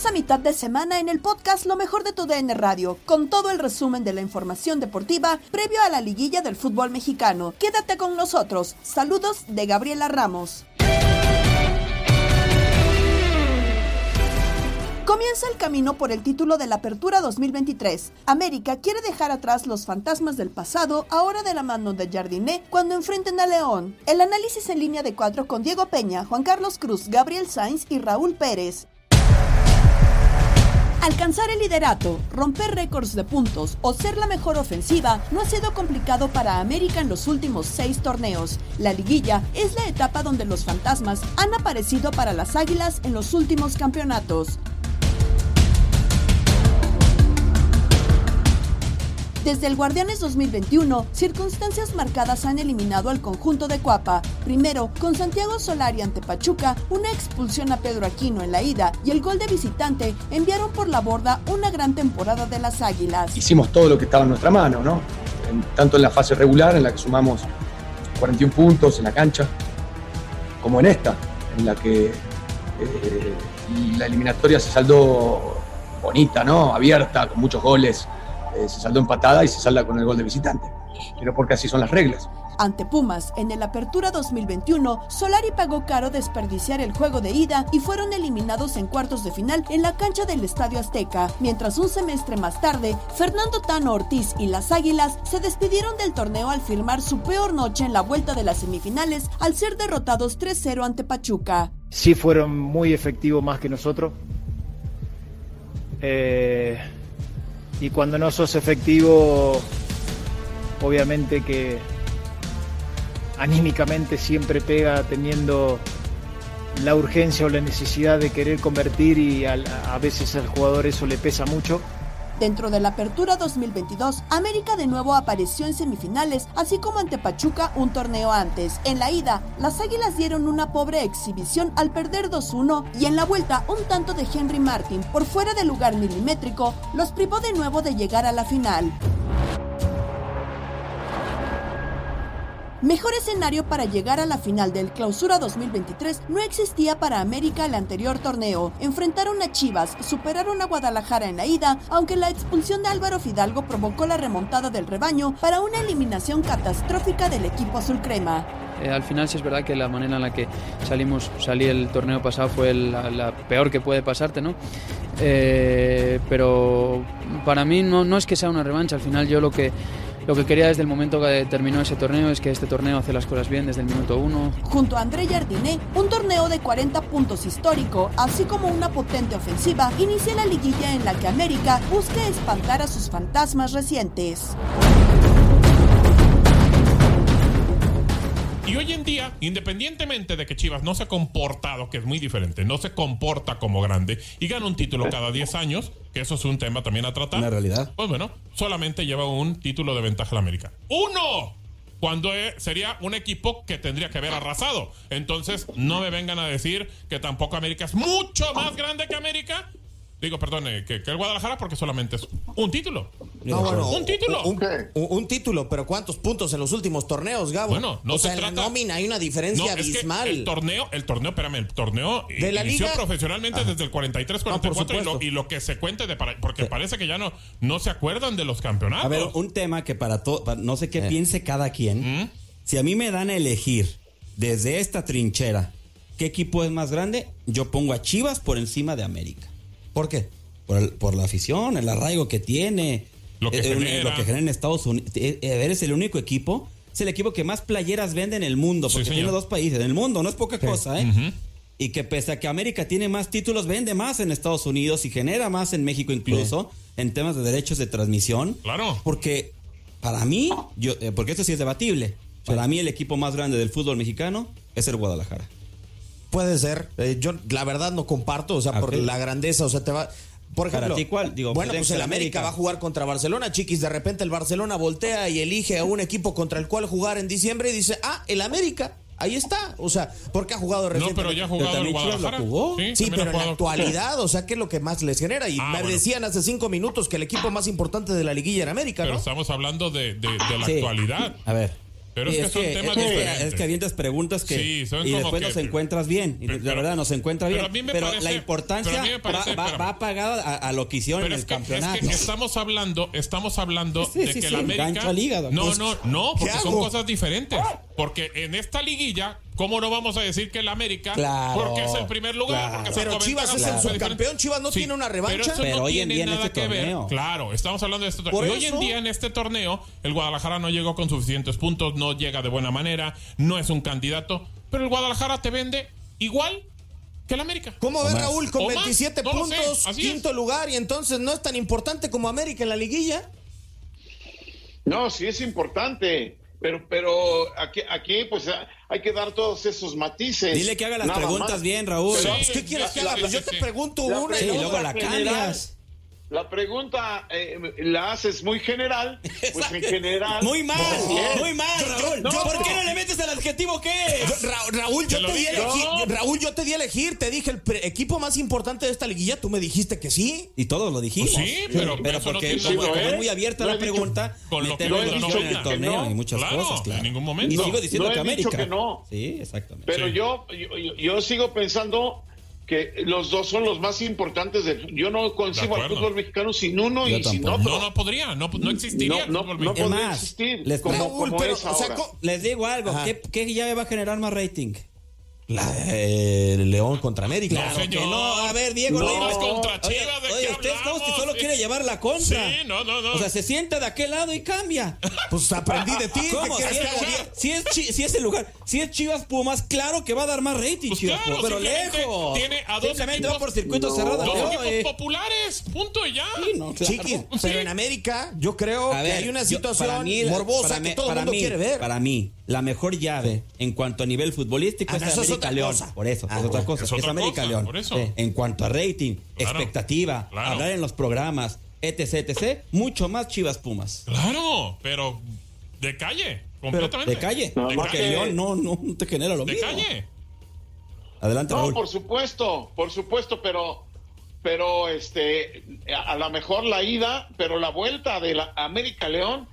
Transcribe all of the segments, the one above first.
Llegamos a mitad de semana en el podcast Lo mejor de tu DN Radio, con todo el resumen de la información deportiva previo a la liguilla del fútbol mexicano. Quédate con nosotros. Saludos de Gabriela Ramos. Comienza el camino por el título de la Apertura 2023. América quiere dejar atrás los fantasmas del pasado, ahora de la mano de Jardiné, cuando enfrenten a León. El análisis en línea de cuatro con Diego Peña, Juan Carlos Cruz, Gabriel Sainz y Raúl Pérez. Alcanzar el liderato, romper récords de puntos o ser la mejor ofensiva no ha sido complicado para América en los últimos seis torneos. La liguilla es la etapa donde los fantasmas han aparecido para las Águilas en los últimos campeonatos. Desde el Guardianes 2021, circunstancias marcadas han eliminado al conjunto de Cuapa. Primero, con Santiago Solari ante Pachuca, una expulsión a Pedro Aquino en la ida y el gol de visitante enviaron por la borda una gran temporada de las Águilas. Hicimos todo lo que estaba en nuestra mano, ¿no? Tanto en la fase regular, en la que sumamos 41 puntos en la cancha, como en esta, en la que eh, la eliminatoria se saldó bonita, ¿no? Abierta, con muchos goles. Eh, se saldó empatada y se salda con el gol de visitante. Pero porque así son las reglas. Ante Pumas, en el Apertura 2021, Solari pagó caro desperdiciar el juego de ida y fueron eliminados en cuartos de final en la cancha del Estadio Azteca, mientras un semestre más tarde, Fernando Tano Ortiz y las Águilas se despidieron del torneo al firmar su peor noche en la vuelta de las semifinales al ser derrotados 3-0 ante Pachuca. sí fueron muy efectivos más que nosotros. Eh, y cuando no sos efectivo, obviamente que anímicamente siempre pega teniendo la urgencia o la necesidad de querer convertir y al- a veces al jugador eso le pesa mucho. Dentro de la Apertura 2022, América de nuevo apareció en semifinales, así como ante Pachuca un torneo antes. En la ida, las Águilas dieron una pobre exhibición al perder 2-1 y en la vuelta un tanto de Henry Martin por fuera del lugar milimétrico los privó de nuevo de llegar a la final. Mejor escenario para llegar a la final del Clausura 2023 no existía para América el anterior torneo. Enfrentaron a Chivas, superaron a Guadalajara en la ida, aunque la expulsión de Álvaro Fidalgo provocó la remontada del rebaño para una eliminación catastrófica del equipo azul crema. Eh, al final sí es verdad que la manera en la que salimos, salí el torneo pasado fue la, peor que puede pasarte, ¿no? Eh, pero para mí no es que sea una revancha, al final yo lo que, lo que quería desde el momento que terminó ese torneo es que este torneo hace las cosas bien desde el minuto uno. Junto a André Jardiné, un torneo de 40 puntos histórico, así como una potente ofensiva, inicia la liguilla en la que América busca espantar a sus fantasmas recientes. Y hoy en día, independientemente de que Chivas no se ha comportado, que es muy diferente, no se comporta como grande y gana un título cada 10 años, que eso es un tema también a tratar. Una realidad. Pues bueno, solamente lleva un título de ventaja la América. ¡Uno! Cuando eh, sería un equipo que tendría que haber arrasado. Entonces, no me vengan a decir que tampoco América es mucho más grande que América. Digo, perdón, eh, que, que el Guadalajara porque solamente es un título. No, bueno, un título. Un, un- un título, pero ¿cuántos puntos en los últimos torneos, Gabo? Bueno, no o se sea, en la nómina hay una diferencia No, es que abismal. el torneo, el torneo, espérame, el torneo De la inició liga- profesionalmente desde el 43, No, por 44 y, lo, y lo que se cuente de para- porque parece que ya no, no se acuerdan de los campeonatos. A ver, un tema que para todo, no sé qué piense cada quien. Si a mí me dan a elegir desde esta trinchera qué equipo es más grande, yo pongo a Chivas por encima de América. ¿Por qué? Por, el- por la afición, el arraigo que tiene, Lo que eh, eh, genera. lo que genera en Estados Unidos. Eh, eh, a ver, es el único equipo, es el equipo que más playeras vende en el mundo, porque tiene dos países en el mundo, no es poca cosa, ¿eh? Y que pese a que América tiene más títulos, vende más en Estados Unidos y genera más en México incluso, en temas de derechos de transmisión. Claro. Porque para mí, yo, eh, porque esto sí es debatible, para mí el equipo más grande del fútbol mexicano es el Guadalajara. Puede ser. Eh, yo la verdad no comparto, o sea, por la grandeza, o sea, te va... Por Para ejemplo, ti, ¿cuál? Digo, bueno, pues, el América América. va a jugar contra Barcelona, chiquis. De repente el Barcelona voltea y elige a un equipo contra el cual jugar en diciembre y dice, ah, el América. Ahí está, o sea, porque ha jugado No, recientemente. pero ya ha jugado el lo Guadalajara. jugó. Sí, pero en la actualidad, o sea, ¿qué es lo que más les genera? Y Ah, me bueno. decían hace cinco minutos que el equipo más importante de la liguilla era América, Pero ¿no? estamos hablando de, de- de la Sí. actualidad. A ver. Pero es que son temas es que- diferentes. Es que avientas preguntas que. Sí, son y como después nos encuentras bien. Y Pero- la verdad, nos encuentra pero bien. a mí me Pero parece- la importancia pero a mí me parece- va, va- apagada a, a lo que hicieron Pero en el es campeonato. que estamos hablando, estamos hablando Sí, de sí, que la América. al hígado. No, Pues, no, no, ¿qué porque son cosas diferentes. Porque en esta liguilla, ¿cómo no vamos a decir que la América? Claro, porque es el primer lugar. claro. Pero Chivas es el subcampeón. Chivas no tiene una revancha. Pero eso Pero no hoy en tiene día en nada este que ver. torneo. Claro, estamos hablando de este torneo. Y hoy en día en este torneo, el Guadalajara no llegó con suficientes puntos, no llega de buena manera, no es un candidato. Pero el Guadalajara te vende igual que el América. ¿Cómo ves, Raúl, con O más, 27 no lo sé, puntos, es. quinto lugar, y entonces no es tan importante como América en la liguilla? No, sí es importante, pero pero aquí, aquí pues ah, hay que dar todos esos matices. Dile que haga las Nada preguntas más. bien, Raúl. Sí, Pues, ¿Qué quieres que sí, haga? sí, Pues yo sí, te pregunto La una y luego la general, cambias. La pregunta eh, la haces muy general, pues en general. Muy mal, es. muy mal, Raúl. No, ¿Por no. qué no le metes el adjetivo qué es? Ra- Raúl, yo Te lo te, di elegir, No. Raúl, yo te di a elegir, te dije el equipo más importante de esta liguilla, tú me dijiste que sí. Y todos lo dijimos. Pues sí, pero- pero eso no porque tiene como, como es muy abierta No la he pregunta, con lo que no, no, bicho no, en el no, torneo no. y muchas Claro, cosas, claro. en ningún momento. Y sigo diciendo No he que dicho América. que no. Sí, exactamente. Pero Sí. yo, yo, yo- yo sigo pensando que los dos son los más importantes del yo no concibo al fútbol mexicano sin uno Yo y sin otro. No, no podría, no, no existiría. No, fútbol no, podría más, existir les- como, Raúl, como pero, es o sea, ahora. co- Les digo algo. ¿qué, qué llave va a generar más rating? La de León contra América. No, Claro que señor. no, a ver, Diego No, es contra Oye, Chivas, ¿de oye, usted es que solo quiere llevar la contra. Sí, no, no, no. O sea, se sienta de aquel lado y cambia. Pues aprendí de ti. ¿Cómo? ¿qué Si quieres que es, si, es chi- si es el lugar, si es Chivas Pumas, claro que va a dar más rating, Pues Chivas claro, Pumas, pero lejos. tiene a dos Simplemente va equipos- por circuito No. cerrado. Dos yo, equipos eh. populares, punto y ya. Sí, no, claro. Chiquis, Sí. pero en América yo creo A que ver, hay una yo- situación para mí, morbosa para que todo el mundo mí- quiere ver. Para mí, la mejor llave en cuanto a nivel futbolístico Ah, es América León. cosa. Por eso, Ah, es otra cosa. Es Es, otra América cosa, León. por eso. Sí. En cuanto a rating, Claro, expectativa, claro. hablar en los programas, etc, etc, mucho más Chivas Pumas. Claro, pero de calle, Pero completamente. de calle, No, de porque calle. León no, no te genera lo De mismo. calle. Adelante, No, Raúl. por supuesto, por supuesto, pero pero este a, a lo mejor la ida, pero la vuelta de la América León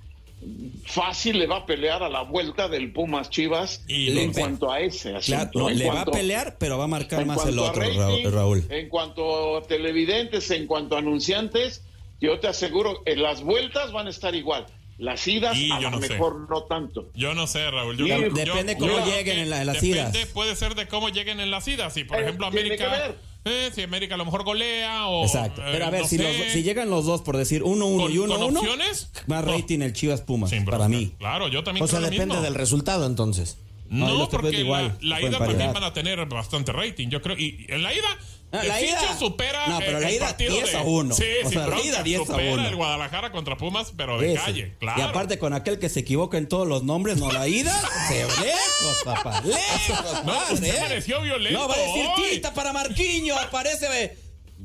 fácil le va a pelear a la vuelta del Pumas Chivas Y en cuanto a ese Claro, no, le cuanto- va a pelear, pero va a marcar más el otro, rating, Raúl. En cuanto a televidentes, en cuanto a anunciantes, yo te aseguro, en las vueltas van a estar igual. Las idas Y a lo no sé. mejor no tanto. Yo no sé, Raúl. Yo, Sí, yo- depende yo cómo lleguen en la- en las depende, idas. Puede ser de cómo lleguen en las idas. Si, por Eh, ejemplo, América ver. eh, si América a lo mejor golea o. Exacto. eh, Pero a ver, no si, sé. los- si llegan los dos, por decir 1-1 Con- y 1-1, con opciones, más rating el Chivas Pumas, para mí. Claro, yo también O sea, creo lo depende mismo. del resultado entonces. No, No, porque igual, la, la ida también van a tener bastante rating, yo creo. Y en la ida, Ah, el la ida- supera No, pero eh, la ida partido 10 de- a 1. Sí, O sea, la bronca, ida 10 a supera 1. el Guadalajara contra Pumas, pero de Ese. calle, claro. Y aparte con aquel que se equivoca en todos los nombres, no la ida, se lejos, papá. Lejos, No, padre, usted ¿eh? pareció violento No, va a decir hoy. tita para Marquiño, parece. eh,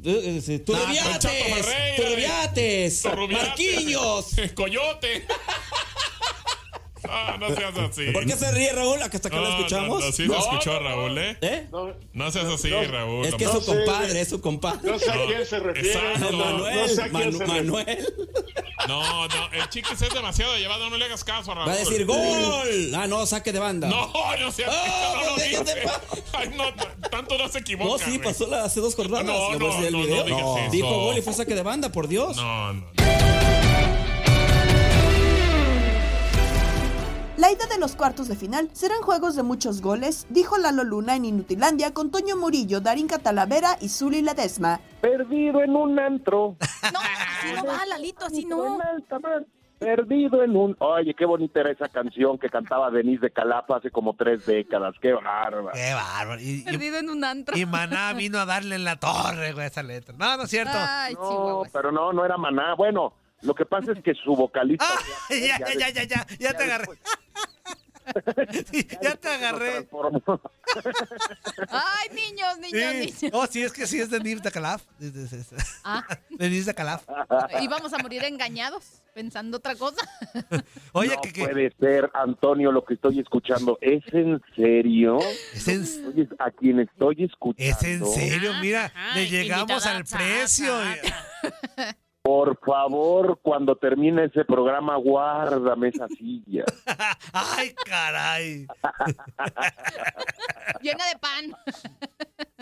eh, Turbiates, Chato Ferreira, Turbiates, Turrubiates, Marquinhos. Coyote. Ah, no seas así. ¿Por qué se ríe Raúl? ¿A que hasta que lo No, escuchamos? No, no, sí se escuchó Raúl, ¿eh? ¿Eh? No seas así, Raúl. Es que no. es su compadre, es su compadre. No sé a quién se refiere. Exacto. Manuel, No sé a quién Manu- se refiere. Manuel. No, no, el chiquis es demasiado llevado, no le hagas caso a Raúl. Va a decir gol. Ah, no, saque de banda. No, no seas no lo ¿qué te dice. Ay, no, tanto no se equivoca. No, sí, pasó la- hace dos jornadas. No, no, no, video. no digas eso. Dijo gol y fue saque de banda, por Dios. No, no. La ida de los cuartos de final serán juegos de muchos goles, dijo Lalo Luna en Inutilandia con Toño Murillo, Darín Catalavera y Zuli Ledesma. Perdido en un antro. No, así no va, Lalito, así no. Perdido en un... Oye, qué bonita era esa canción que cantaba Denise de Calapa hace como tres décadas. Qué bárbaro. Qué bárbaro. Y, y- Perdido en un antro. y Maná vino a darle en la torre, güey, esa letra. No, no es cierto. Ay, No, pero no, no era Maná. Bueno, lo que pasa es que su vocalista... Ah, ya, ya, ya, ya, ya, ya te agarré. Sí, ya te agarré. Ay, niños, niños, Sí. niños. Oh, sí, es que sí es de Nir de Calaf. Ah, De Nir de Calaf. íbamos a morir engañados, pensando otra cosa. Oye, no que, que- puede ser, Antonio, lo que estoy escuchando. ¿Es en serio? es en, Oye, a quien estoy escuchando. es en serio, mira, Ajá, le llegamos al precio. Por favor, cuando termine ese programa, guárdame esa silla. Ay, caray. Llena de pan.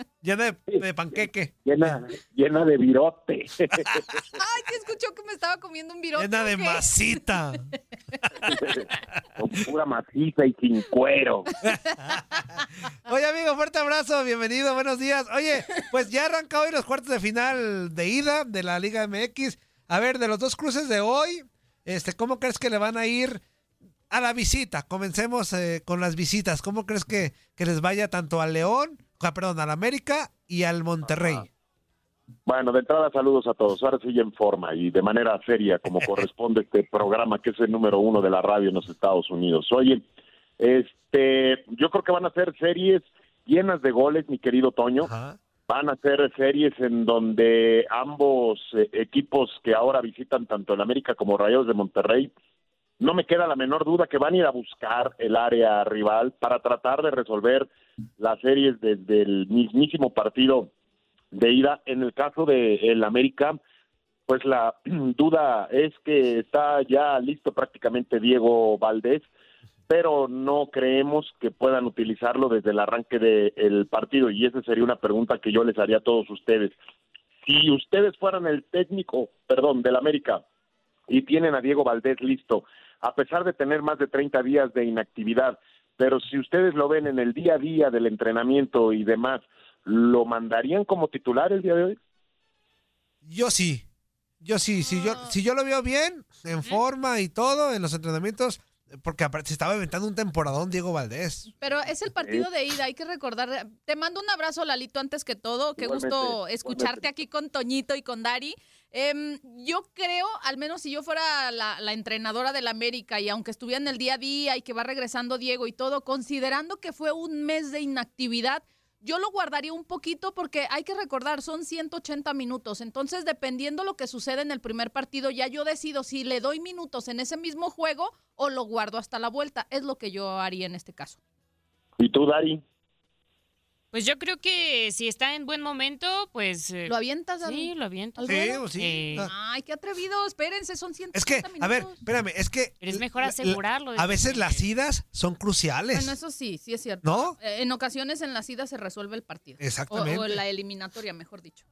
Llena de, de panqueque. Llena, llena de virote. Ay, ¿te escuchó que me estaba comiendo un virote? Llena de qué? masita. Con pura maciza y sin cuero. Oye, amigo, fuerte abrazo, bienvenido, buenos días. Oye, pues ya arranca hoy los cuartos de final de ida de la Liga MX. A ver, de los dos cruces de hoy, este, ¿cómo crees que le van a ir a la visita? Comencemos eh, con las visitas. ¿Cómo crees que, que les vaya tanto al León, perdón, al América y al Monterrey? Bueno, de entrada saludos a todos. Ahora sí en forma y de manera seria, como corresponde este programa que es el número uno de la radio en los Estados Unidos. Oye, este, yo creo que van a ser series llenas de goles, mi querido Toño. Ajá. Van a ser series en donde ambos eh, equipos que ahora visitan tanto el América como Rayados de Monterrey, no me queda la menor duda que van a ir a buscar el área rival para tratar de resolver las series desde el mismísimo partido de ida. En el caso de el América, pues la duda es que está ya listo prácticamente Diego Valdés, pero no creemos que puedan utilizarlo desde el arranque del partido y esa sería una pregunta que yo les haría a todos ustedes. Si ustedes fueran el técnico, perdón, del América y tienen a Diego Valdés listo, a pesar de tener más de 30 días de inactividad, pero si ustedes lo ven en el día a día del entrenamiento y demás, ¿lo mandarían como titular el día de hoy? Yo sí. Yo sí, si yo, si yo lo veo bien, en forma y todo, en los entrenamientos, porque aparte se estaba inventando un temporadón Diego Valdés. Pero es el partido de ida, hay que recordar. Te mando un abrazo, Lalito, antes que todo. Qué gusto Igualmente, escucharte aquí con Toñito y con Dari. Em, yo creo, al menos si yo fuera la, la entrenadora del América y aunque estuviera en el día a día y que va regresando Diego y todo, considerando que fue un mes de inactividad, yo lo guardaría un poquito porque hay que recordar, son 180 minutos. Entonces, dependiendo lo que sucede en el primer partido, ya yo decido si le doy minutos en ese mismo juego o lo guardo hasta la vuelta. Es lo que yo haría en este caso. ¿Y tú, Dari? Pues yo creo que si está en buen momento, pues... eh, ¿Lo avientas? al- Sí, lo aviento. al Sí, ruedo? pues sí. Eh, Ay, qué atrevido. Espérense, son 180 Es que, minutos. a ver, espérame, es que... Pero es mejor la- asegurarlo la- a veces las idas son cruciales. Bueno, eso sí, sí es cierto. ¿No? Eh, En ocasiones en la ida se resuelve el partido. Exactamente. O, o en la eliminatoria, mejor dicho.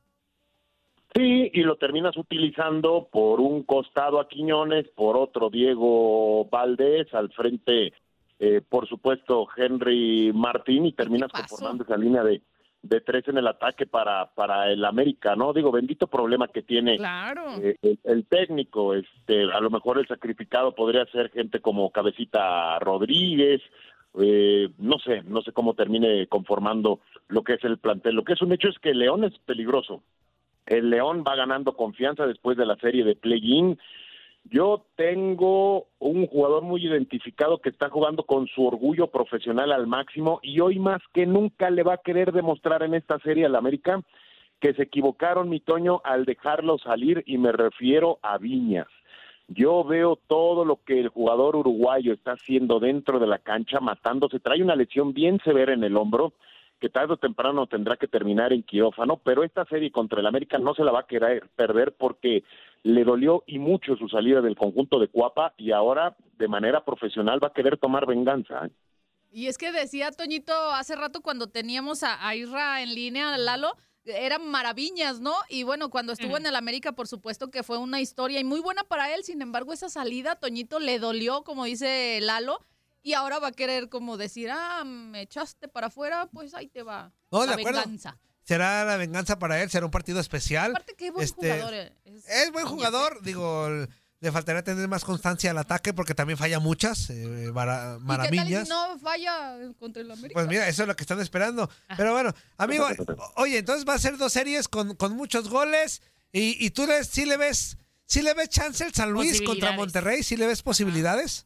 Sí, y lo terminas utilizando por un costado a Quiñones, por otro Diego Valdés, al frente, eh, por supuesto, Henry Martín, y terminas conformando esa línea de, de tres en el ataque para, para el América, ¿no? Digo, bendito problema que tiene Claro. eh, el, el técnico, este, a lo mejor el sacrificado podría ser gente como Cabecita Rodríguez, eh, no sé, no sé cómo termine conformando lo que es el plantel. Lo que es un hecho es que León es peligroso. El León va ganando confianza después de la serie de play-in. Yo tengo un jugador muy identificado que está jugando con su orgullo profesional al máximo y hoy más que nunca le va a querer demostrar en esta serie al América que se equivocaron, mi Toño, al dejarlo salir y me refiero a Viñas. Yo veo todo lo que el jugador uruguayo está haciendo dentro de la cancha, matándose. Trae una lesión bien severa en el hombro, que tarde o temprano tendrá que terminar en quirófano, pero esta serie contra el América no se la va a querer perder porque le dolió y mucho su salida del conjunto de Cuapa y ahora de manera profesional va a querer tomar venganza. ¿eh? Y es que decía Toñito hace rato cuando teníamos a, a Isra en línea, Lalo, eran maravillas, ¿no? Y bueno, cuando estuvo en el América, por supuesto que fue una historia y muy buena para él. Sin embargo, esa salida, Toñito le dolió, como dice Lalo, y ahora va a querer como decir, ah, me echaste para afuera, pues ahí te va No, la de acuerdo. Será la venganza para él, será un partido especial. Aparte, qué buen Este, jugador. eh. Es buen jugador, digo, le faltaría tener más constancia al ataque porque también falla muchas, eh, mara- ¿Y qué tal maravillas. si no falla contra el América? Pues mira, eso es lo que están esperando. Pero bueno, amigo, oye, entonces va a ser dos series con, con muchos goles y, y tú le, sí le ves, sí le ves chance el San Luis contra. Monterrey, sí le ves posibilidades.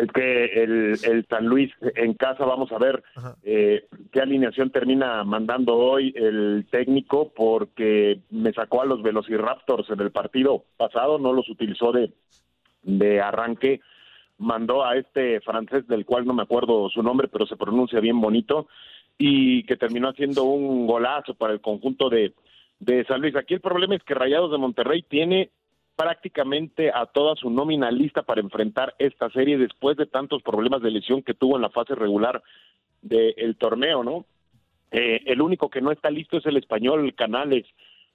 Es que el, el San Luis en casa, vamos a ver eh, qué alineación termina mandando hoy el técnico, porque me sacó a los Velociraptors en el partido pasado, no los utilizó de, de arranque, mandó a este francés del cual no me acuerdo su nombre, pero se pronuncia bien bonito, y que terminó haciendo un golazo para el conjunto de, de San Luis. Aquí el problema es que Rayados de Monterrey tiene prácticamente a toda su nómina lista para enfrentar esta serie después de tantos problemas de lesión que tuvo en la fase regular del torneo, ¿no? Eh, el único que no está listo es el español Canales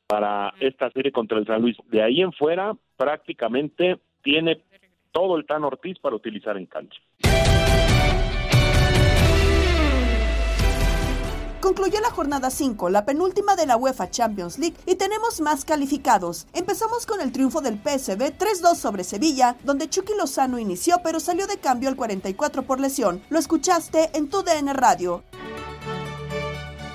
para esta serie contra el San Luis. De ahí en fuera, prácticamente tiene todo el Tan Ortiz para utilizar en cancha. Concluyó la jornada 5, la penúltima de la UEFA Champions League, y tenemos más calificados. Empezamos con el triunfo del PSV 3-2 sobre Sevilla, donde Chucky Lozano inició pero salió de cambio al 44 por lesión. Lo escuchaste en tu DN Radio.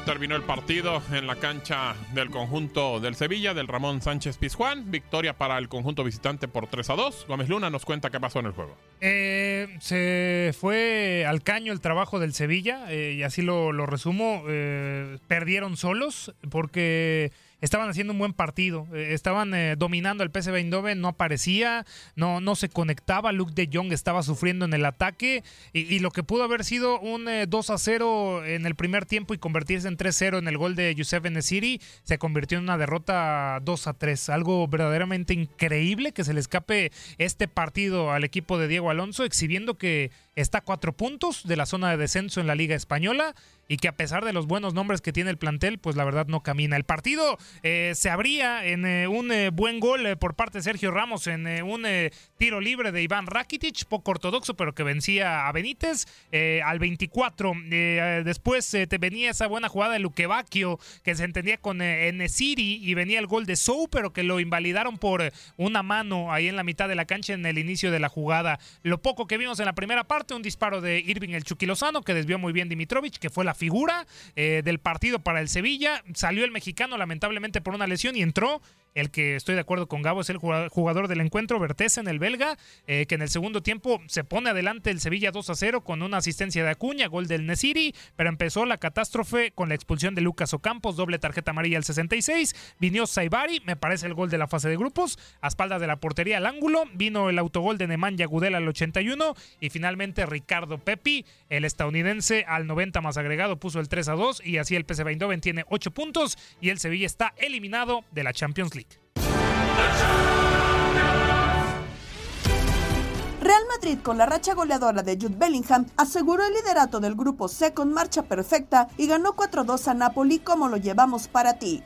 Terminó el partido en la cancha del conjunto del Sevilla, del Ramón Sánchez Pizjuán. Victoria para el conjunto visitante por 3 a 2. Gómez Luna nos cuenta qué pasó en el juego. Eh, se fue al caño el trabajo del Sevilla, eh, y así lo, resumo. eh, perdieron solos porque estaban haciendo un buen partido. eh, estaban eh, dominando el PSV Eindhoven, no aparecía, no, no se conectaba. Luke de Jong estaba sufriendo en el ataque. Y, lo que pudo haber sido un eh, 2 a 0 en el primer tiempo y convertirse en 3 0 en el gol de Youssef Enesiri, se convirtió en una derrota 2 a 3. Algo verdaderamente increíble que se le escape este partido al equipo de Diego Alonso, exhibiendo que está a cuatro puntos de la zona de descenso en la Liga Española y que a pesar de los buenos nombres que tiene el plantel, pues la verdad no camina. El partido eh, se abría en eh, un eh, buen gol por parte de Sergio Ramos en un tiro libre de Iván Rakitic, poco ortodoxo, pero que vencía a Benítez al 24. Eh, después te venía esa buena jugada de Luquevacchio que se entendía con Enesiri y venía el gol de Sou, pero que lo invalidaron por una mano ahí en la mitad de la cancha en el inicio de la jugada. Lo poco que vimos en la primera parte, un disparo de Irving el Chucky Lozano que desvió muy bien Dimitrovich, que fue la figura eh, del partido para el Sevilla. Salió el mexicano lamentablemente por una lesión y entró el que estoy de acuerdo con Gabo es el jugado- jugador del encuentro, Vertesen, el belga, eh, que en el segundo tiempo se pone adelante el Sevilla 2 a 0 con una asistencia de Acuña, gol del Nesiri, pero empezó la catástrofe con la expulsión de Lucas Ocampos, doble tarjeta amarilla al 66, vino Saibari, me parece el gol de la fase de grupos, a espaldas de la portería al ángulo, vino el autogol de Nemanja Gudel al 81 y finalmente Ricardo Pepi, el estadounidense al 90 más agregado puso el 3 a 2 y así el PSV Eindhoven tiene 8 puntos y el Sevilla está eliminado de la Champions League. Real Madrid, con la racha goleadora de Jude Bellingham, aseguró el liderato del grupo C con marcha perfecta y ganó 4-2 a Napoli como lo llevamos para ti.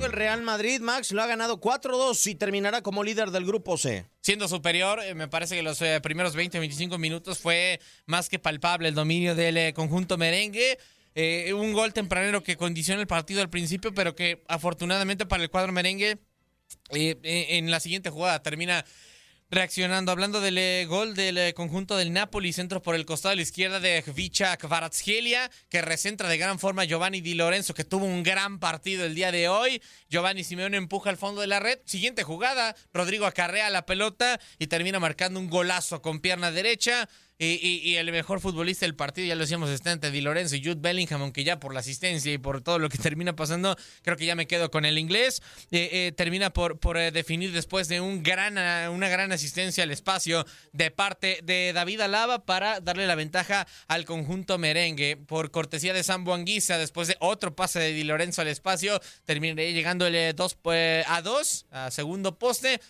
El Real Madrid, Max, lo ha ganado 4-2 y terminará como líder del grupo C. Siendo superior, eh, me parece que los eh, primeros 20-25 minutos fue más que palpable el dominio del eh, conjunto merengue. Eh, un gol tempranero que condiciona el partido al principio, pero que afortunadamente para el cuadro merengue eh, eh, en la siguiente jugada termina reaccionando. Hablando del eh, gol del conjunto del Napoli, centro por el costado de la izquierda de Vicha Kvaratskhelia, que recentra de gran forma Giovanni Di Lorenzo, que tuvo un gran partido el día de hoy. Giovanni Simeone empuja al fondo de la red. Siguiente jugada, Rodrigo acarrea la pelota y termina marcando un golazo con pierna derecha. Y, y- y el mejor futbolista del partido, ya lo decíamos, está entre Di Lorenzo y Jude Bellingham, aunque ya por la asistencia y por todo lo que termina pasando, creo que ya me quedo con el inglés. Eh, eh, termina por, por eh, definir después de un gran, ah, una gran asistencia al espacio de parte de David Alaba para darle la ventaja al conjunto merengue. Por cortesía de Sambo Anguisa, después de otro pase de Di Lorenzo al espacio, terminaré llegando el 2 a 2, a segundo poste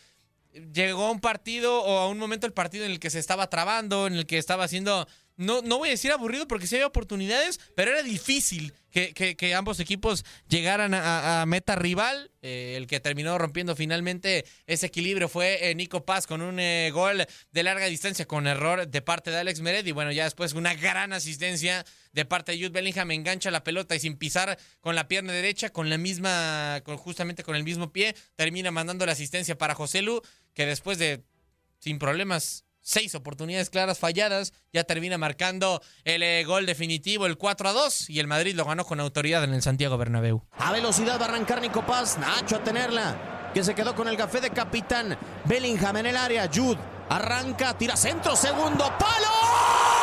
llegó a un partido o a un momento el partido en el que se estaba trabando, en el que estaba haciendo, no, no voy a decir aburrido porque sí había oportunidades, pero era difícil que, que- ambos equipos llegaran a, meta rival. Eh, el que terminó rompiendo finalmente ese equilibrio fue eh, Nico Paz con un eh, gol de larga distancia con error de parte de Alex Meret y bueno, ya después una gran asistencia de parte de Jude Bellingham engancha la pelota y sin pisar con la pierna derecha, con la misma, con, justamente con el mismo pie, termina mandando la asistencia para José Lu, que después de, sin problemas, seis oportunidades claras falladas, ya termina marcando el eh, gol definitivo, el 4 a 2, y el Madrid lo ganó con autoridad en el Santiago Bernabéu. A velocidad va a arrancar Nico Paz. Nacho a tenerla. Que se quedó con el café de capitán. Bellingham en el área. Jude arranca, tira centro, segundo palo.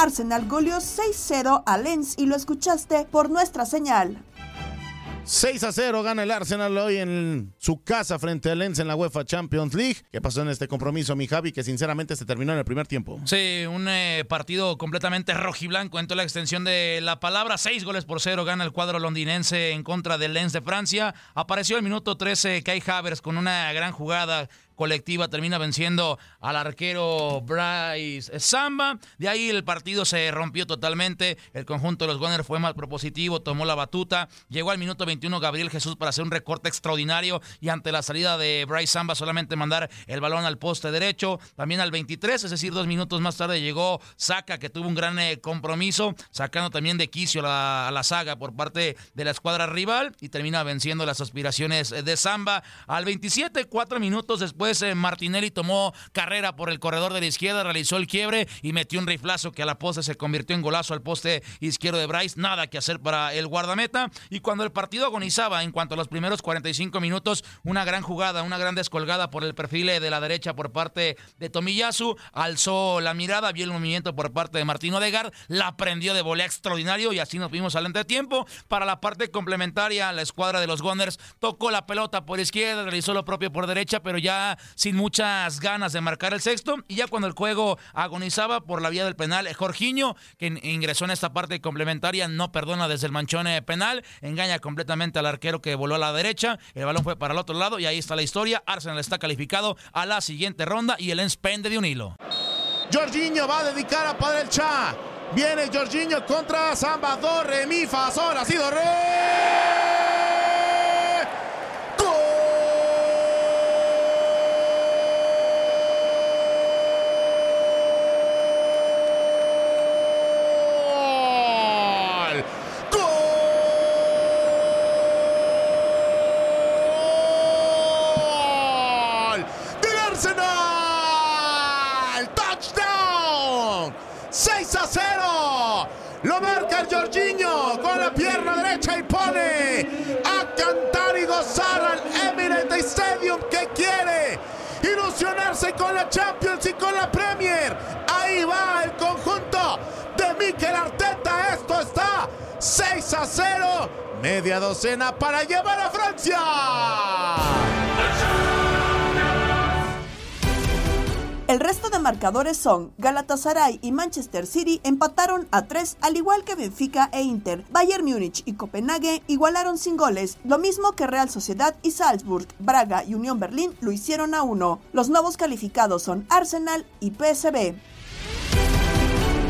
Arsenal goleó 6-0 a Lens y lo escuchaste por nuestra señal. 6 a 0 gana el Arsenal hoy en su casa frente al Lens en la UEFA Champions League. ¿Qué pasó en este compromiso, mi Javi? Que sinceramente se terminó en el primer tiempo. Sí, un eh, partido completamente rojiblanco en toda la extensión de la palabra. Seis goles por cero gana el cuadro londinense en contra del Lens de Francia. Apareció el minuto 13 Kai Havers con una gran jugada colectiva termina venciendo al arquero Bryce Samba. De ahí el partido se rompió totalmente. El conjunto de los Gunners fue más propositivo, tomó la batuta. Llegó al minuto 21 Gabriel Jesús para hacer un recorte extraordinario y ante la salida de Bryce Samba solamente mandar el balón al poste derecho. También al 23, es decir, dos minutos más tarde llegó Saca que tuvo un gran eh, compromiso, sacando también de quicio la- a la saga por parte de la escuadra rival y termina venciendo las aspiraciones de Samba. Al 27, cuatro minutos después, eh, Martinelli tomó carrera por el corredor de la izquierda, realizó el quiebre y metió un riflazo que a la poste se convirtió en golazo al poste izquierdo de Bryce. Nada que hacer para el guardameta. Y cuando el partido agonizaba en cuanto a los primeros 45 minutos, una gran jugada, una gran descolgada por el perfil de la derecha por parte de Tomiyasu, alzó la mirada, vio el movimiento por parte de Martino Odegaard, la prendió de volea extraordinario y así nos vimos al entretiempo. Para la parte complementaria, la escuadra de los Gunners tocó la pelota por izquierda, realizó lo propio por derecha, pero ya sin muchas ganas de marcar el sexto. Y ya cuando el juego agonizaba por la vía del penal, Jorginho, que in- ingresó en esta parte complementaria, no perdona desde el manchón eh, penal, engaña completamente al arquero que voló a la derecha, el balón fue para el otro lado y ahí está la historia. Arsenal está calificado a la siguiente ronda y el Lens pende de un hilo. Jorginho va a dedicar a Padre Cha. Viene Jorginho contra Samba. Do, re, mi, fa, sol, ha sido re. Con la Champions y con la Premier. Ahí va el conjunto de Mikel Arteta. Esto está 6 a 0. Media docena para llevar a Francia. El resto de marcadores son Galatasaray y Manchester City empataron a 3, al igual que Benfica e Inter. Bayern Múnich y Copenhague igualaron sin goles, lo mismo que Real Sociedad y Salzburg. Braga y Unión Berlín lo hicieron a 1. Los nuevos calificados son Arsenal y PSB.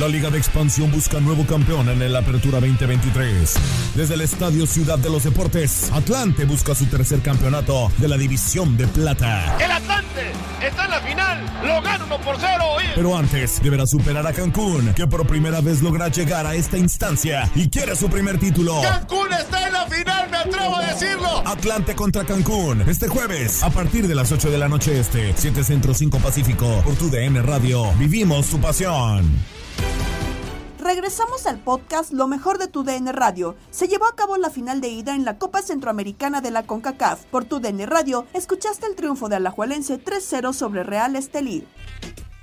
La Liga de Expansión busca nuevo campeón en el Apertura 2023. Desde el Estadio Ciudad de los Deportes, Atlante busca su tercer campeonato de la División de Plata. El Atlante está en la final, lo gana 1 por 0. Pero antes deberá superar a Cancún, que por primera vez logra llegar a esta instancia y quiere su primer título. Cancún está en la final, me atrevo a decirlo. Atlante contra Cancún, este jueves, a partir de las 8 de la noche este, 7 Centro 5 Pacífico, por tu DM Radio. Vivimos tu pasión. Regresamos al podcast Lo mejor de tu DN Radio. Se llevó a cabo la final de ida en la Copa Centroamericana de la CONCACAF. Por tu DN Radio, escuchaste el triunfo de Alajuelense 3-0 sobre Real Estelí.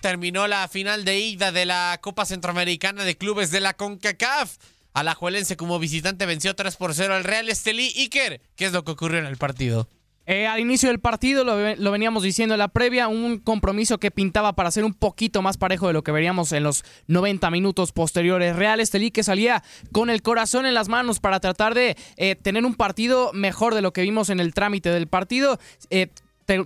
Terminó la final de ida de la Copa Centroamericana de Clubes de la CONCACAF. Alajuelense como visitante venció 3 por 0 al Real Estelí. Iker, ¿qué es lo que ocurrió en el partido? Eh, al inicio del partido, lo, lo, veníamos diciendo en la previa, un compromiso que pintaba para ser un poquito más parejo de lo que veríamos en los 90 minutos posteriores. Real Estelí que salía con el corazón en las manos para tratar de eh, tener un partido mejor de lo que vimos en el trámite del partido. Eh,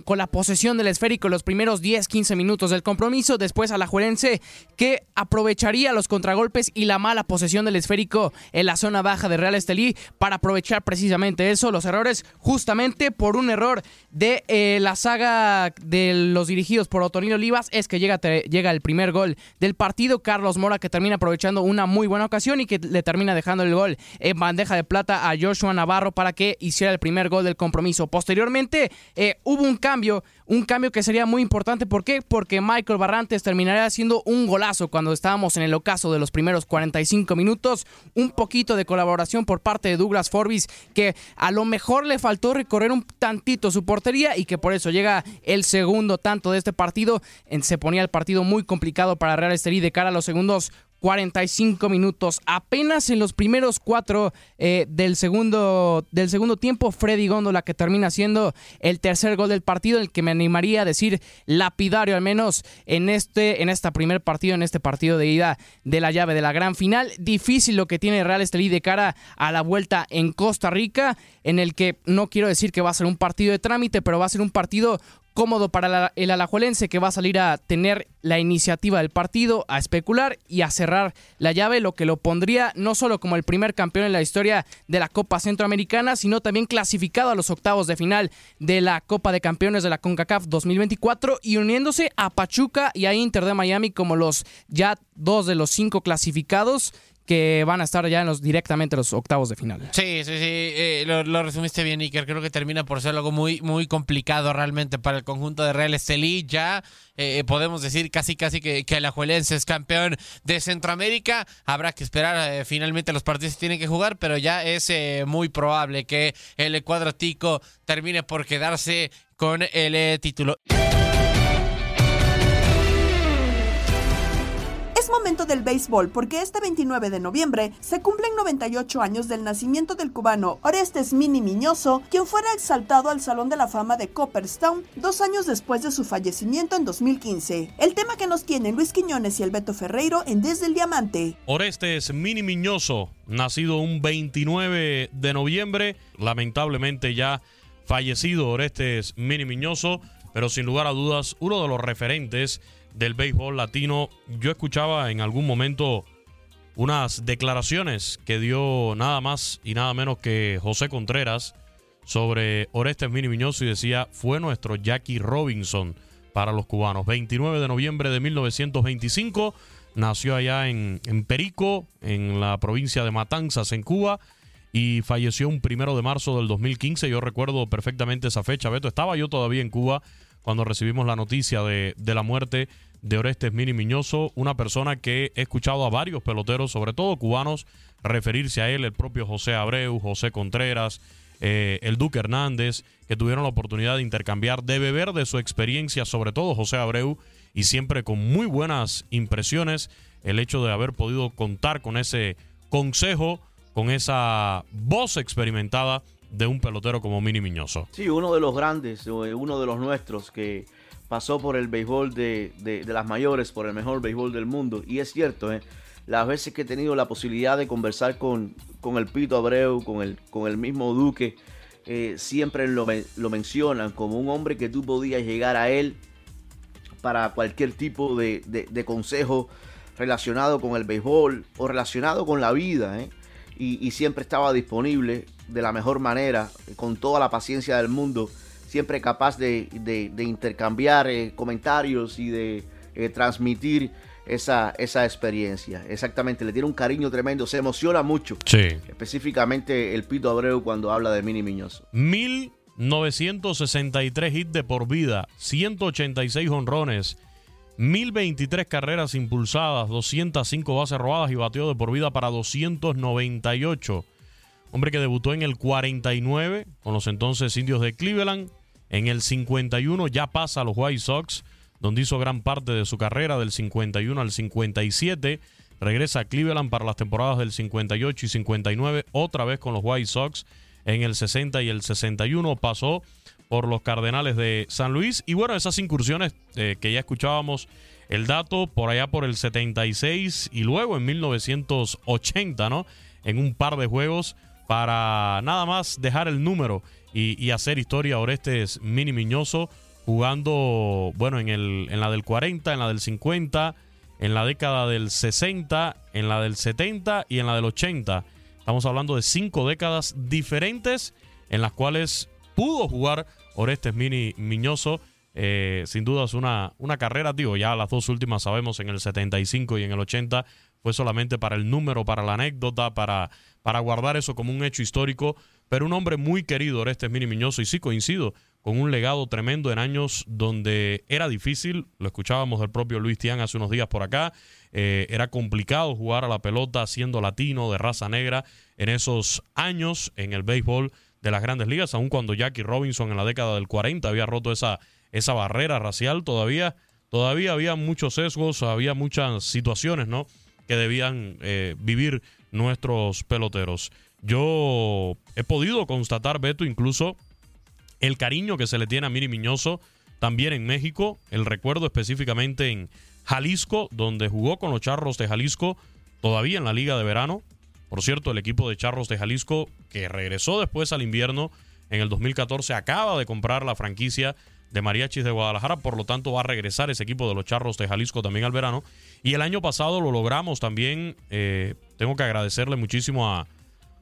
con la posesión del esférico los primeros 10-15 minutos del compromiso. Después a la Juerense que aprovecharía los contragolpes y la mala posesión del esférico en la zona baja de Real Estelí para aprovechar precisamente eso, los errores, justamente por un error de eh, la saga de los dirigidos por Otonil Olivas, es que llega, llega el primer gol del partido. Carlos Mora que termina aprovechando una muy buena ocasión y que le termina dejando el gol en bandeja de plata a Joshua Navarro para que hiciera el primer gol del compromiso. Posteriormente eh, hubo un un cambio, un cambio que sería muy importante. ¿Por qué? Porque Michael Barrantes terminaría haciendo un golazo cuando estábamos en el ocaso de los primeros 45 minutos. Un poquito de colaboración por parte de Douglas Forbis, que a lo mejor le faltó recorrer un tantito su portería y que por eso llega el segundo tanto de este partido. Se ponía el partido muy complicado para Real Estelí de cara a los segundos 45 minutos. Apenas en los primeros cuatro eh, del, segundo, del segundo tiempo, Freddy Góndola que termina siendo el tercer gol del partido, el que me animaría a decir lapidario al menos en este, en este primer partido, en este partido de ida de la llave de la gran final. Difícil lo que tiene Real Estelí de cara a la vuelta en Costa Rica, en el que no quiero decir que va a ser un partido de trámite, pero va a ser un partido cómodo para el alajuelense que va a salir a tener la iniciativa del partido, a especular y a cerrar la llave, lo que lo pondría no solo como el primer campeón en la historia de la Copa Centroamericana, sino también clasificado a los octavos de final de la Copa de Campeones de la CONCACAF 2024 y uniéndose a Pachuca y a Inter de Miami como los ya dos de los cinco clasificados que van a estar ya en los directamente los octavos de final. Sí, sí, sí, eh, lo, resumiste bien, Iker. Creo que termina por ser algo muy, muy complicado realmente para el conjunto de Real Estelí. Ya eh, podemos decir casi, casi que, que el Ajuelense es campeón de Centroamérica. Habrá que esperar, eh, finalmente los partidos tienen que jugar, pero ya es muy probable que el cuadro tico termine por quedarse con el título. Momento del béisbol porque este 29 de noviembre se cumplen 98 años del nacimiento del cubano Orestes Mini Miñoso, quien fuera exaltado al Salón de la Fama de Copperstown dos años después de su fallecimiento en 2015. El tema que nos tienen Luis Quiñones y el Beto Ferreiro en Desde el Diamante. Orestes Mini Miñoso, nacido un 29 de noviembre, lamentablemente ya fallecido Orestes Mini Miñoso, pero sin lugar a dudas uno de los referentes del béisbol latino. Yo escuchaba en algún momento unas declaraciones que dio nada más y nada menos que José Contreras sobre Orestes Mini Miñoso y decía, fue nuestro Jackie Robinson para los cubanos. 29 de noviembre de 1925, nació allá en, en Perico, en la provincia de Matanzas, en Cuba, y falleció un primero de marzo del 2015. Yo recuerdo perfectamente esa fecha, Beto. Estaba yo todavía en Cuba cuando recibimos la noticia de, de la muerte de Orestes Mini Miñoso, una persona que he escuchado a varios peloteros, sobre todo cubanos, referirse a él, el propio José Abreu, José Contreras, eh, el Duque Hernández, que tuvieron la oportunidad de intercambiar, de beber de su experiencia, sobre todo José Abreu, y siempre con muy buenas impresiones, el hecho de haber podido contar con ese consejo, con esa voz experimentada de un pelotero como Mini Miñoso. Sí, uno de los grandes, eh, uno de los nuestros que pasó por el béisbol de, de, las mayores, por el mejor béisbol del mundo. Y es cierto, ¿eh? las veces que he tenido la posibilidad de conversar con, con el Pito Abreu, con el, con el mismo Duque, eh, siempre lo, lo, mencionan como un hombre que tú podías llegar a él para cualquier tipo de, de, consejo relacionado con el béisbol o relacionado con la vida. ¿eh? Y, siempre estaba disponible de la mejor manera, con toda la paciencia del mundo, siempre capaz de, de intercambiar eh, comentarios y de eh, transmitir esa, esa experiencia. Exactamente, le tiene un cariño tremendo, se emociona mucho. Sí. Específicamente el Pito Abreu cuando habla de Mini Miñoso. 1963 hits de por vida, 186 honrones, 1023 carreras impulsadas, 205 bases robadas y batió de por vida para 298. Hombre que debutó en el 49 con los entonces indios de Cleveland. En el 51 ya pasa a los White Sox donde hizo gran parte de su carrera del 51 al 57. Regresa a Cleveland para las temporadas del 58 y 59, otra vez con los White Sox. En el 60 y el 61 pasó por los Cardenales de San Luis. Y bueno, esas incursiones eh, que ya escuchábamos el dato por allá por el 76 y luego en 1980, ¿no? En un par de juegos para nada más dejar el número y, hacer historia. Orestes Mini Miñoso jugando, bueno, en, el, en la del 40, en la del 50, en la década del 60, en la del 70 y en la del 80. Estamos hablando de cinco décadas diferentes en las cuales pudo jugar Orestes Mini Miñoso. Eh, sin duda es una, una carrera, digo, ya las dos últimas sabemos en el 75 y en el 80 fue solamente para el número, para la anécdota, para, para guardar eso como un hecho histórico, pero un hombre muy querido, Orestes Mini Miñoso, y sí coincido, con un legado tremendo en años donde era difícil, lo escuchábamos del propio Luis Tian hace unos días por acá, eh, era complicado jugar a la pelota siendo latino, de raza negra, en esos años en el béisbol de las grandes ligas, aun cuando Jackie Robinson en la década del 40 había roto esa, esa barrera racial, todavía, todavía había muchos sesgos, había muchas situaciones ¿no? que debían eh, vivir nuestros peloteros. Yo he podido constatar, Beto, incluso el cariño que se le tiene a Miri Miñoso también en México, el recuerdo específicamente en Jalisco, donde jugó con los Charros de Jalisco, todavía en la Liga de Verano. Por cierto, el equipo de Charros de Jalisco, que regresó después al invierno en el 2014, acaba de comprar la franquicia de Mariachis de Guadalajara, por lo tanto va a regresar ese equipo de los Charros de Jalisco también al verano. Y el año pasado lo logramos también, eh, tengo que agradecerle muchísimo a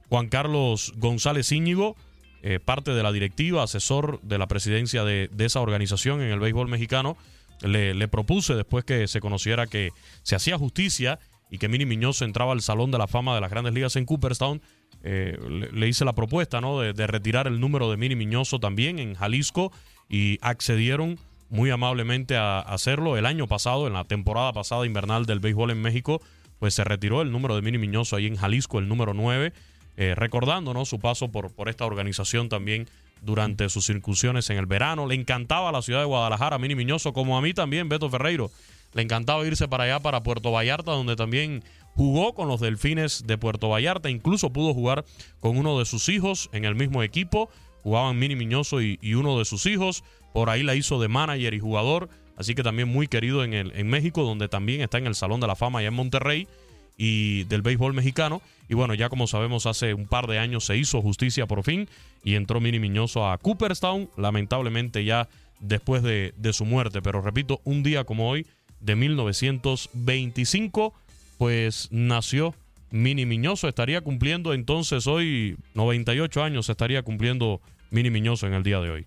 Juan Carlos González Íñigo, eh, parte de la directiva, asesor de la presidencia de, esa organización en el béisbol mexicano, le, propuse después que se conociera que se hacía justicia y que Mini Miñoso entraba al Salón de la Fama de las Grandes Ligas en Cooperstown, eh, le, le, hice la propuesta ¿no? de, de, retirar el número de Mini Miñoso también en Jalisco y accedieron muy amablemente a, hacerlo. El año pasado, en la temporada pasada invernal del béisbol en México, pues se retiró el número de Mini Miñoso ahí en Jalisco, el número 9 eh, recordando su paso por, por esta organización también durante sus incursiones en el verano. Le encantaba la ciudad de Guadalajara, Mini Miñoso, como a mí también, Beto Ferreiro. Le encantaba irse para allá, para Puerto Vallarta, donde también jugó con los Delfines de Puerto Vallarta. Incluso pudo jugar con uno de sus hijos en el mismo equipo. Jugaban Mini Miñoso y, y uno de sus hijos. Por ahí la hizo de manager y jugador. Así que también muy querido en, el, en México, donde también está en el Salón de la Fama allá en Monterrey y del béisbol mexicano. Y bueno, ya como sabemos, hace un par de años se hizo justicia por fin y entró Mini Miñoso a Cooperstown, lamentablemente ya después de, de su muerte. Pero repito, un día como hoy, de 1925, pues nació Mini Miñoso. Estaría cumpliendo entonces hoy 98 años, estaría cumpliendo Mini Miñoso en el día de hoy.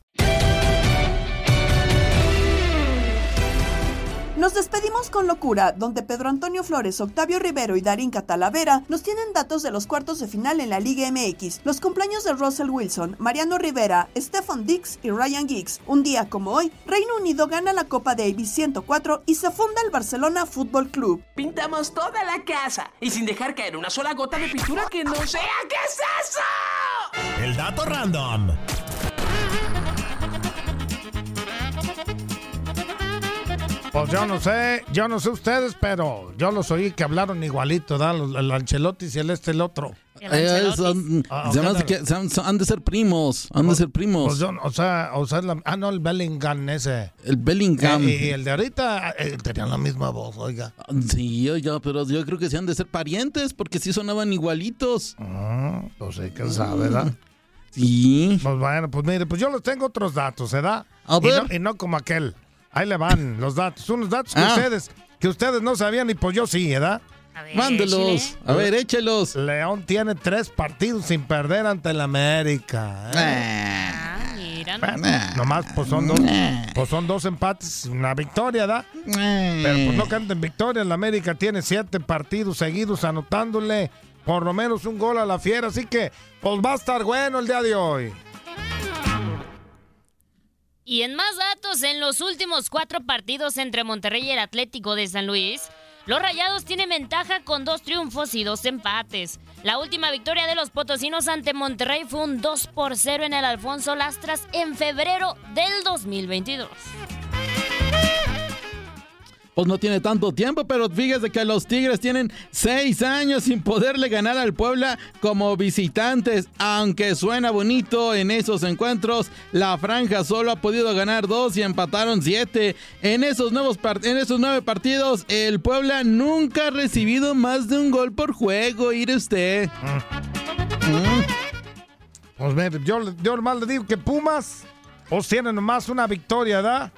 Nos despedimos con locura, donde Pedro Antonio Flores, Octavio Rivero y Darín Catalavera nos tienen datos de los cuartos de final en la Liga MX, los cumpleaños de Russell Wilson, Mariano Rivera, Stefan Dix y Ryan Giggs. Un día como hoy, Reino Unido gana la Copa Davis 104 y se funda el Barcelona Fútbol Club. Pintamos toda la casa y sin dejar caer una sola gota de pintura que no sea. ¿Qué es eso? El dato random. Pues yo no sé, yo no sé ustedes, pero yo los oí que hablaron igualito, ¿da? Los- El Ancelotti y el este el otro. Eh, son- Ah, se que son- son- han de ser primos, han de ser primos. Pues yo- o sea, o sea, la- ah, no, el Bellingham ese. el Bellingham. Eh, y el de ahorita eh, tenían la misma voz, oiga. Sí, oiga, pero yo creo que sí han de ser parientes, porque sí sonaban igualitos. Ah, pues sí, quién sabe, ¿verdad? Sí. Pues bueno, pues mire, pues yo les tengo otros datos, ¿verdad? A y, ver. No, y no como aquel. Ahí le van los datos, unos datos que Ah. ustedes, que ustedes no sabían y pues yo sí, ¿verdad? Mándelos. A ver, échelos. León tiene tres partidos sin perder ante el América. ¿eh? Ah, mira. Bueno, nomás pues son dos, pues son dos empates, una victoria, ¿da? Pero pues no canten victoria. El América tiene siete partidos seguidos anotándole por lo menos un gol a la fiera. Así que pues va a estar bueno el día de hoy. Y en más datos, en los últimos cuatro partidos entre Monterrey y el Atlético de San Luis, los Rayados tienen ventaja con dos triunfos y dos empates. La última victoria de los potosinos ante Monterrey fue un 2 por 0 en el Alfonso Lastras en febrero del 2022. Pues no tiene tanto tiempo, pero fíjese que los Tigres tienen seis años sin poderle ganar al Puebla como visitantes. Aunque suena bonito en esos encuentros, la franja solo ha podido ganar dos y empataron siete. En esos, nuevos en esos nueve partidos, el Puebla nunca ha recibido más de un gol por juego, ire usted. Pues mire, yo, yo nomás le digo que Pumas pues tiene nomás una victoria, ¿da?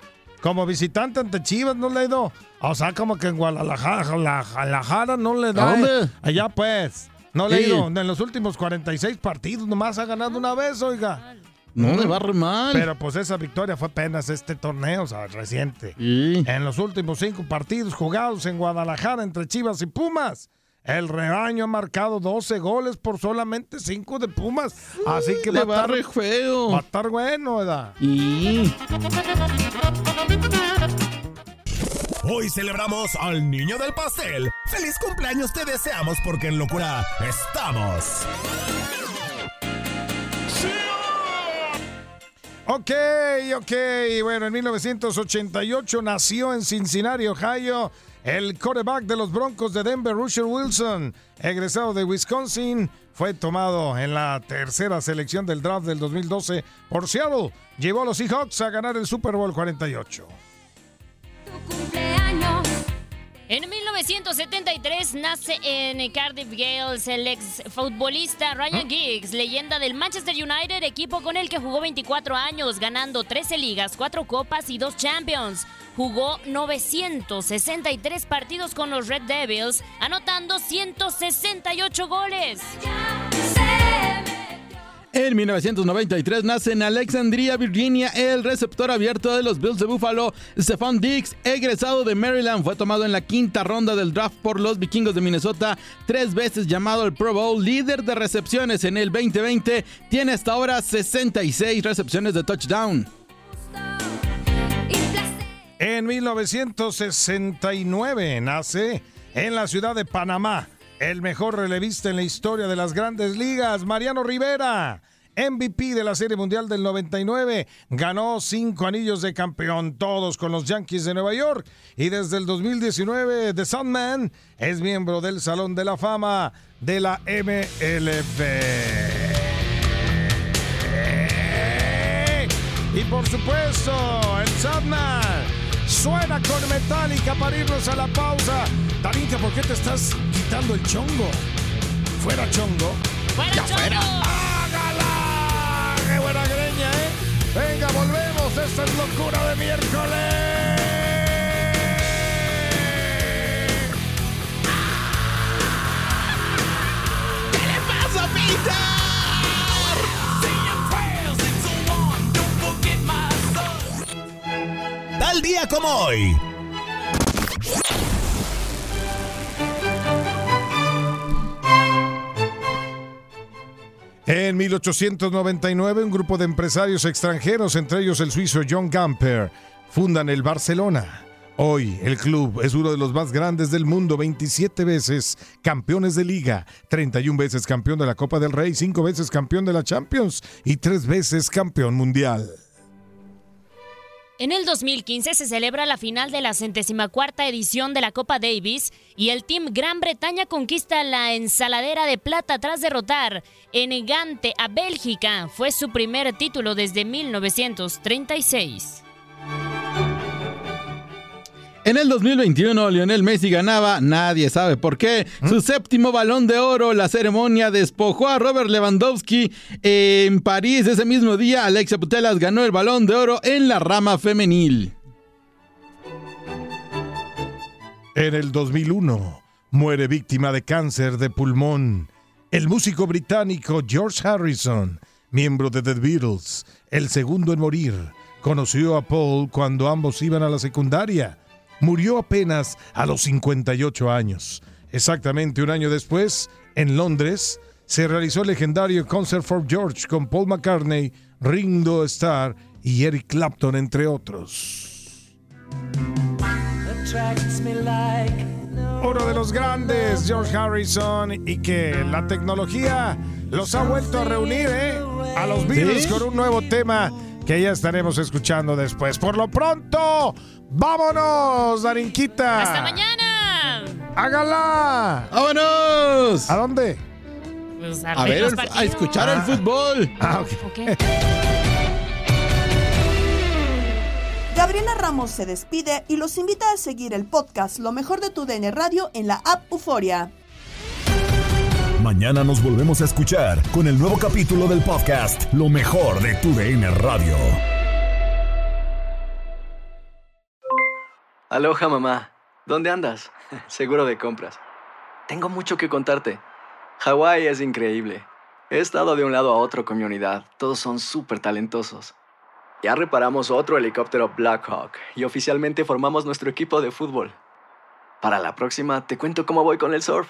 Como visitante ante Chivas no le ha ido. O sea, como que en Guadalajara, Guadalajara no le da. ¿A dónde? eh. Allá pues. No le ha Sí. ido. En los últimos 46 partidos nomás ha ganado una vez, oiga. No le va re mal. Pero pues esa victoria fue apenas este torneo, o sea, reciente. En los últimos cinco partidos jugados en Guadalajara entre Chivas y Pumas, el rebaño ha marcado 12 goles por solamente 5 de Pumas. Así que Le va, a va estar re feo. Va a estar bueno, ¿verdad? Y Hoy celebramos al niño del pastel. ¡Feliz cumpleaños te deseamos porque en locura estamos! Ok, ok. Bueno, en 1988 nació en Cincinnati, Ohio, el quarterback de los Broncos de Denver, Russell Wilson, egresado de Wisconsin. Fue tomado en la tercera selección del draft del 2012 por Seattle. Llevó a los Seahawks a ganar el Super Bowl 48. En 1973 nace en Cardiff Gales el ex futbolista Ryan Giggs, leyenda del Manchester United, equipo con el que jugó 24 años, ganando 13 ligas, 4 copas y 2 Champions. Jugó 963 partidos con los Red Devils, anotando 168 goles. En 1993 nace en Alexandria, Virginia, el receptor abierto de los Bills de Buffalo, Stephon Diggs, egresado de Maryland, fue tomado en la quinta ronda del draft por los vikingos de Minnesota, tres veces llamado al Pro Bowl, líder de recepciones en el 2020, tiene hasta ahora 66 recepciones de touchdown. En 1969 nace en la ciudad de Panamá el mejor relevista en la historia de las grandes ligas, Mariano Rivera. MVP de la Serie Mundial del 99, ganó cinco anillos de campeón, todos con los Yankees de Nueva York. Y desde el 2019, The Sandman es miembro del Salón de la Fama de la MLB. Y por supuesto, el Sandman suena con Metallica para irnos a la pausa. Darinka, ¿por qué te estás quitando el chongo? Fuera chongo. ¡Fuera Ya chongo! fuera. ¡Hágala! ¡Qué buena greña, eh! Venga, volvemos. Esta es locura de miércoles. ¿Qué le pasa, Peter? Tal día como hoy. En 1899, un grupo de empresarios extranjeros, entre ellos el suizo John Gamper, fundan el Barcelona. Hoy el club es uno de los más grandes del mundo, 27 veces campeones de liga, 31 veces campeón de la Copa del Rey, 5 veces campeón de la Champions y 3 veces campeón mundial. En el 2015 se celebra la final de la centésima cuarta edición de la Copa Davis y el Team Gran Bretaña conquista la ensaladera de plata tras derrotar en Gante a Bélgica. Fue su primer título desde 1936. En el 2021, Lionel Messi ganaba, nadie sabe por qué, su séptimo balón de oro. La ceremonia despojó a Robert Lewandowski en París. Ese mismo día, Alexia Putelas ganó el balón de oro en la rama femenil. En el 2001, muere víctima de cáncer de pulmón el músico británico George Harrison, miembro de The Beatles, el segundo en morir. Conoció a Paul cuando ambos iban a la secundaria. Murió apenas a los 58 años. Exactamente un año después, en Londres, se realizó el legendario Concert for George con Paul McCartney, Ringo Starr y Eric Clapton, entre otros. Uno de los grandes, George Harrison, y que la tecnología los ha vuelto a reunir, ¿eh? A los Beatles ¿Sí? con un nuevo tema que ya estaremos escuchando después. Por lo pronto, vámonos, Darinquita. ¡Hasta mañana! ¡Hágala! ¡Vámonos! ¿A dónde? Pues A ver, el- a escuchar el fútbol. Ah, ok. Ok. Gabriela Ramos se despide y los invita a seguir el podcast Lo mejor de tu DN Radio en la app Euforia. Mañana nos volvemos a escuchar con el nuevo capítulo del podcast Lo mejor de tu DN Radio. Aloha mamá, ¿dónde andas? Seguro de compras. Tengo mucho que contarte. Hawái es increíble. He estado de un lado a otro con mi unidad. Todos son súper talentosos. Ya reparamos otro helicóptero Blackhawk y oficialmente formamos nuestro equipo de fútbol. Para la próxima te cuento cómo voy con el surf